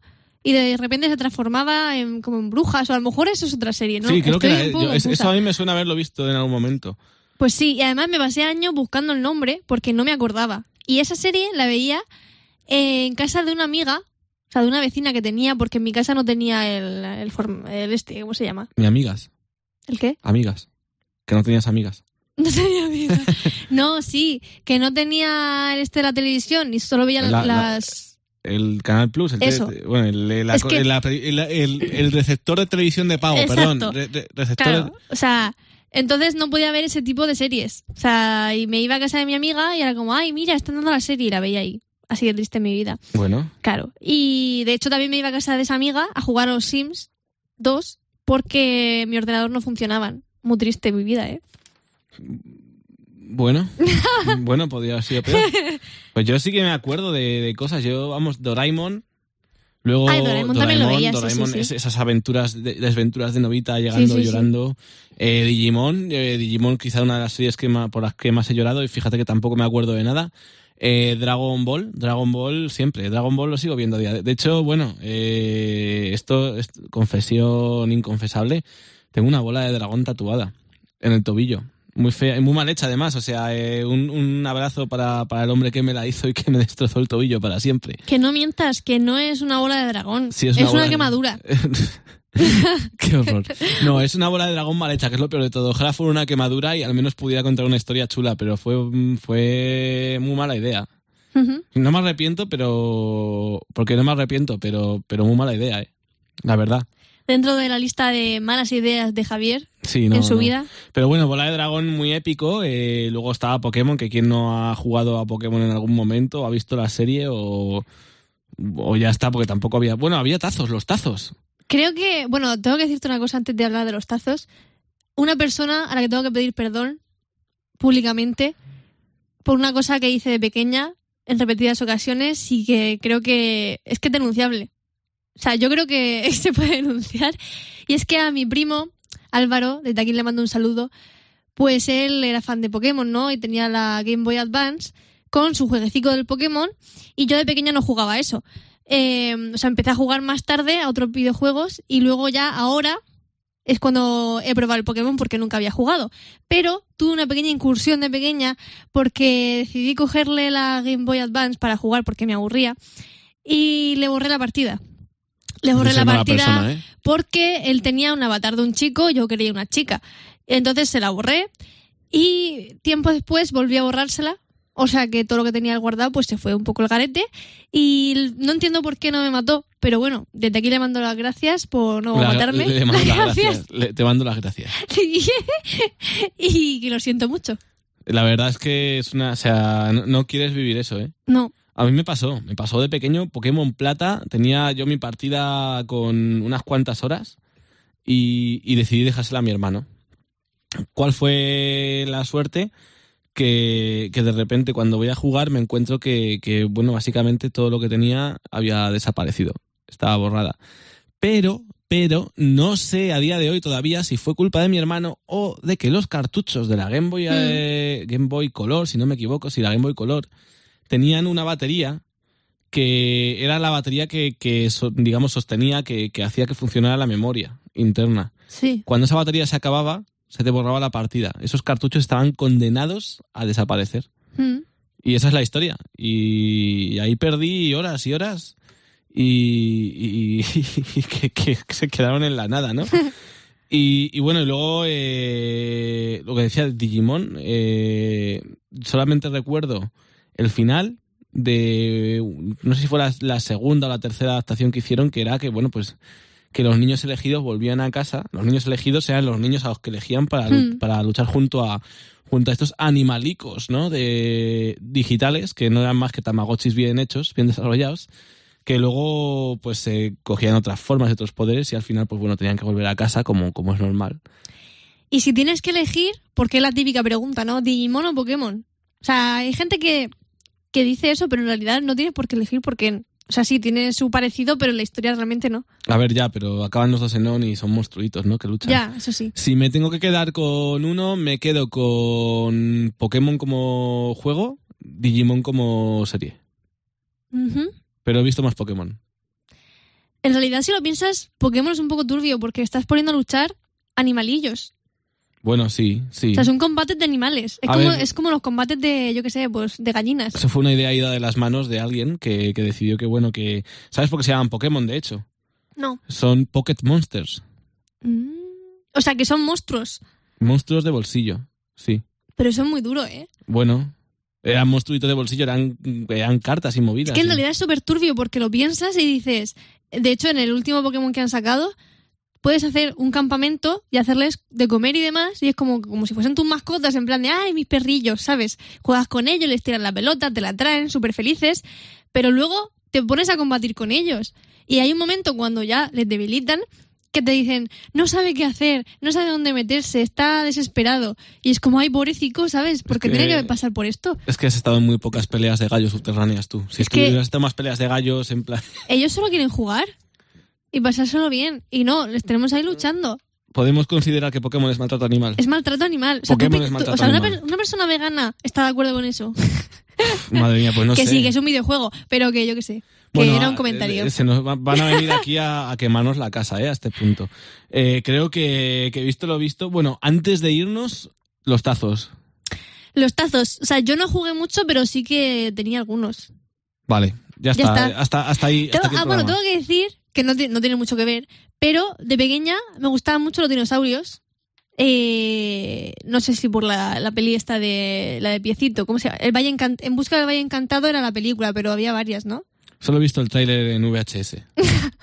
Y de repente se transformaba en, como en brujas, o a lo mejor eso es otra serie, ¿no? Sí, creo que Estoy era- un poco yo- es- eso a mí me suena haberlo visto en algún momento. Pues sí, y además me pasé años buscando el nombre porque no me acordaba. Y esa serie la veía en casa de una amiga, o sea, de una vecina que tenía, porque en mi casa no tenía el, el, form- el este, ¿cómo se llama? Ni amigas, ¿El qué? amigas. Que no tenías amigas. No tenía amiga. No, sí, que no tenía el este de la televisión y solo veía La- la- las... El Canal Plus, el, Eso. te- bueno, el, la- que- receptor de televisión de pago, Exacto. perdón. re- re- receptor Claro, o sea, entonces no podía ver ese tipo de series. O sea, y me iba a casa de mi amiga y era como, ay, mira, están dando la serie y la veía ahí. Así de triste mi vida. Bueno, Claro. Y de hecho también me iba a casa de esa amiga a jugar a los Sims 2 porque mi ordenador no funcionaban. Muy triste mi vida, ¿eh? Bueno, bueno, podría haber sido peor. Pues yo sí que me acuerdo de, de cosas. Yo, vamos, Doraemon. Luego Ay, Doraemon lo veía, Doraemon, sí, sí. es- esas aventuras, de, desventuras de Novita llegando llorando. Eh, Digimon, eh, Digimon quizá una de las series que ma- por las que más he llorado y fíjate que tampoco me acuerdo de nada. Eh, Dragon Ball, Dragon Ball siempre, Dragon Ball lo sigo viendo a día. de- De hecho, bueno, eh, esto es confesión inconfesable. Tengo una bola de dragón tatuada en el tobillo. Muy fea y muy mal hecha además. O sea, eh, un, un abrazo para, para el hombre que me la hizo y que me destrozó el tobillo para siempre. Que no mientas, que no es una bola de dragón. Sí, es es una, una bola de- quemadura. Qué horror. No, es una bola de dragón mal hecha, que es lo peor de todo. Ojalá fuera una quemadura y al menos pudiera contar una historia chula, pero fue, fue muy mala idea. No me arrepiento, pero. Porque no me arrepiento, pero, pero muy mala idea, ¿eh? La verdad. Dentro de la lista de malas ideas de Javier Sí, no. en su no. vida. Pero bueno, Bola de Dragón muy épico. eh, luego estaba Pokémon, que quien no ha jugado a Pokémon en algún momento, ha visto la serie o, o ya está, porque tampoco había. Bueno, había tazos, los tazos. Creo que, bueno, tengo que decirte una cosa antes de hablar de los tazos. Una persona a la que tengo que pedir perdón públicamente por una cosa que hice de pequeña en repetidas ocasiones y que creo que es que es denunciable. O sea, yo creo que se puede denunciar. Y es que a mi primo, Álvaro, desde aquí le mando un saludo, pues él era fan de Pokémon, ¿no? Y tenía la Game Boy Advance con su jueguecito del Pokémon y yo de pequeña no jugaba eso. Eh, o sea, empecé a jugar más tarde a otros videojuegos y luego ya ahora es cuando he probado el Pokémon porque nunca había jugado. Pero tuve una pequeña incursión de pequeña porque decidí cogerle la Game Boy Advance para jugar porque me aburría y le borré la partida. Le borré la partida persona, ¿eh? porque él tenía un avatar de un chico, yo quería una chica. Entonces se la borré y tiempo después volví a borrársela. O sea que todo lo que tenía guardado pues se fue un poco el garete y no entiendo por qué no me mató, pero bueno, desde aquí le mando las gracias por no La- matarme. le mando Las las gracias. Le- te mando las gracias. y que lo siento mucho. La verdad es que es una. O sea, no, no quieres vivir eso, ¿eh? No, A mí me pasó, me pasó de pequeño Pokémon Plata, tenía yo mi partida con unas cuantas horas y, y decidí dejársela a mi hermano. ¿Cuál fue la suerte? Que, que de repente cuando voy a jugar me encuentro que, que, bueno, básicamente todo lo que tenía había desaparecido, estaba borrada. Pero, pero, no sé a día de hoy todavía si fue culpa de mi hermano o de que los cartuchos de la Game Boy, eh, Game Boy Color, si no me equivoco, si la Game Boy Color tenían una batería que era la batería que, que digamos, sostenía, que, que hacía que funcionara la memoria interna. sí. Cuando esa batería se acababa, se te borraba la partida. Esos cartuchos estaban condenados a desaparecer. Mm. Y esa es la historia. Y ahí perdí horas y horas y, y- y que, que se quedaron en la nada, ¿no? Y, y bueno, y luego eh, lo que decía Digimon, eh, solamente recuerdo el final de, no sé si fue la, la segunda o la tercera adaptación que hicieron, que era que, bueno, pues que los niños elegidos volvían a casa, los niños elegidos eran los niños a los que elegían para, Hmm. para luchar junto a junto a estos animalicos, ¿no? De digitales que no eran más que tamagotchis bien hechos, bien desarrollados, que luego pues se cogían otras formas y otros poderes y al final pues bueno tenían que volver a casa como, como es normal. Y si tienes que elegir, porque es la típica pregunta, ¿no? ¿Digimon o Pokémon? O sea, hay gente que, que dice eso, pero en realidad no tienes por qué elegir porque, o sea, sí, tiene su parecido, pero en la historia realmente no. A ver, ya, pero acaban los dos en on y son monstruitos, ¿no? Que luchan. Ya, eso sí. Si me tengo que quedar con uno, me quedo con Pokémon como juego, Digimon como serie. Pero he visto más Pokémon. En realidad, si lo piensas, Pokémon es un poco turbio porque estás poniendo a luchar animalillos. Bueno, sí, sí. O sea, son combates de animales. Es como, ver. es como los combates de, yo qué sé, pues de gallinas. Eso fue una idea ida de las manos de alguien que, que decidió que, bueno, que... ¿Sabes por qué se llaman Pokémon, de hecho? No. Son Pocket Monsters. Mm. O sea, que son monstruos. Monstruos de bolsillo, sí. Pero eso es muy duro, ¿eh? Bueno, eran monstruitos de bolsillo, eran, eran cartas y movidas. Es que en sí. realidad es súper turbio porque lo piensas y dices... De hecho, en el último Pokémon que han sacado, puedes hacer un campamento y hacerles de comer y demás y es como, como si fuesen tus mascotas, en plan de, ay, mis perrillos, ¿sabes? Juegas con ellos, les tiras la pelota, te la traen, súper felices, pero luego te pones a combatir con ellos. Y hay un momento cuando ya les debilitan que te dicen, no sabe qué hacer, no sabe dónde meterse, está desesperado. Y es como, ay, pobrecito, ¿sabes? Porque que- tiene que pasar por esto. Es que has estado en muy pocas peleas de gallos subterráneas tú. Si Es que- estuvieras en más peleas de gallos, en plan... Ellos solo quieren jugar y pasárselo bien. Y no, les tenemos ahí luchando. Podemos considerar que Pokémon es maltrato animal. Es maltrato animal. O sea, tú Pokémon pi- es tú- maltrato o sea, una, animal. per- una persona vegana está de acuerdo con eso. Madre mía, pues no que sé. sí, que es un videojuego, pero que yo qué sé. Que era un a- comentario. eh, Se nos va- van a venir aquí a, a quemarnos la casa, ¿eh? A este punto. Eh, creo que, que visto lo visto. Bueno, antes de irnos, los tazos. Los tazos. O sea, yo no jugué mucho, pero sí que tenía algunos. Vale, ya Ya está. eh, Hasta, hasta ahí. Tengo- ah, bueno, tengo que decir que no, no tiene mucho que ver, pero de pequeña me gustaban mucho los dinosaurios. Eh, no sé si por la, la peli esta de la de Piecito, ¿cómo se llama? El Valle en busca del Valle Encantado era la película, pero había varias, ¿no? Solo he visto el tráiler en VHS.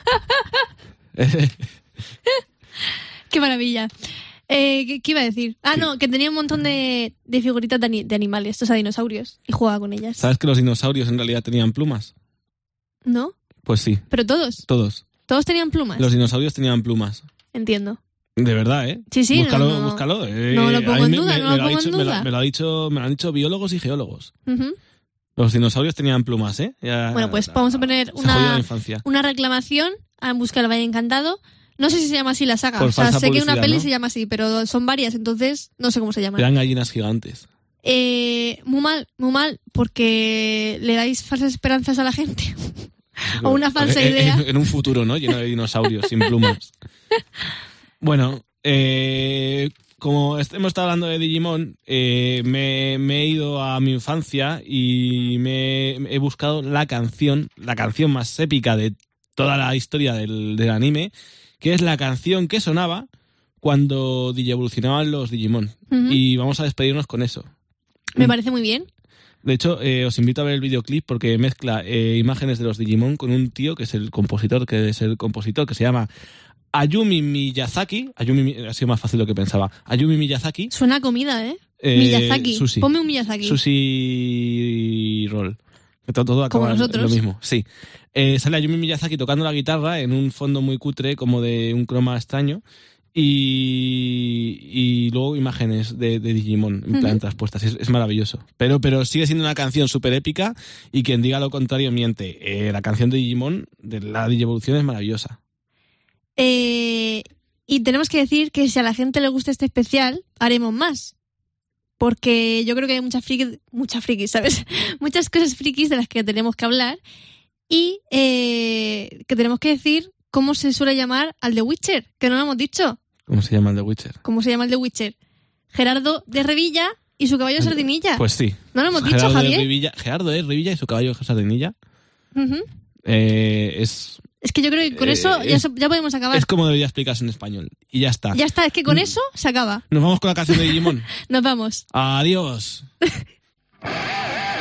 Qué maravilla. Eh, ¿qué, qué iba a decir? Ah, no, que tenía un montón de, de figuritas de, ani- de animales, o sea, dinosaurios, y jugaba con ellas. ¿Sabes que los dinosaurios en realidad tenían plumas? ¿No? Pues sí, Pero todos. todos. Todos tenían plumas. Los dinosaurios tenían plumas. Entiendo. De verdad, ¿eh? Sí, sí, búscalo, no, no. búscalo. eh. No lo pongo en duda, me- no me lo pongo en me duda. Me lo, ha dicho, me lo han dicho biólogos y geólogos. Los dinosaurios tenían plumas, ¿eh? Ya- Bueno, pues vamos a poner una, una reclamación a En busca del Valle Encantado. No sé si se llama así la saga. Por o sea, sé que una peli ¿no? se llama así, pero son varias, entonces no sé cómo se llaman. Eran gallinas gigantes. Eh, muy mal, muy mal, porque le dais falsas esperanzas a la gente. O una falsa En- idea. En, un futuro, ¿no? Lleno de dinosaurios sin plumas. Bueno, eh, como hemos estado hablando de Digimon, eh, me, me he ido a mi infancia y me he buscado la canción, la canción más épica de toda la historia del, del anime, que es la canción que sonaba cuando digievolucionaban los Digimon. Y vamos a despedirnos con eso. Me parece muy bien. De hecho, eh, os invito a ver el videoclip porque mezcla eh, imágenes de los Digimon con un tío que es el compositor, que es el compositor, que se llama Ayumi Miyazaki. Ayumi, Mi- ha sido más fácil lo que pensaba. Ayumi Miyazaki. Suena a comida, ¿eh? eh, Miyazaki. Sushi. Ponme un Miyazaki. Sushi Roll. Todo, todo Como nosotros. lo mismo. Sí. Eh, sale Ayumi Miyazaki tocando la guitarra en un fondo muy cutre, como de un croma extraño. Y, y luego imágenes de, de Digimon en plan Ujú. traspuestas. Es, es maravilloso. Pero, pero sigue siendo una canción súper épica y quien diga lo contrario miente. Eh, la canción de Digimon, de la Digievolución, es maravillosa. Eh, y tenemos que decir que si a la gente le gusta este especial, haremos más. Porque yo creo que hay muchas frikis, muchas frikis, ¿sabes? Muchas cosas frikis de las que tenemos que hablar. Y eh, que tenemos que decir cómo se suele llamar al The Witcher, que no lo hemos dicho. ¿Cómo se llama el de Witcher? ¿Cómo se llama el The Witcher? Gerardo de Revilla y su caballo Sardinilla. Pues sí. ¿No lo hemos dicho, de Javier? Revilla, Gerardo de Revilla y su caballo Sardinilla. Eh, es, Es que yo creo que con Eh, eso ya, es- so- ya podemos acabar. es como debería explicarse en español. Y ya está. Ya está, es que con Mm. eso se acaba. Nos vamos con la canción de Digimon. Nos vamos. Adiós.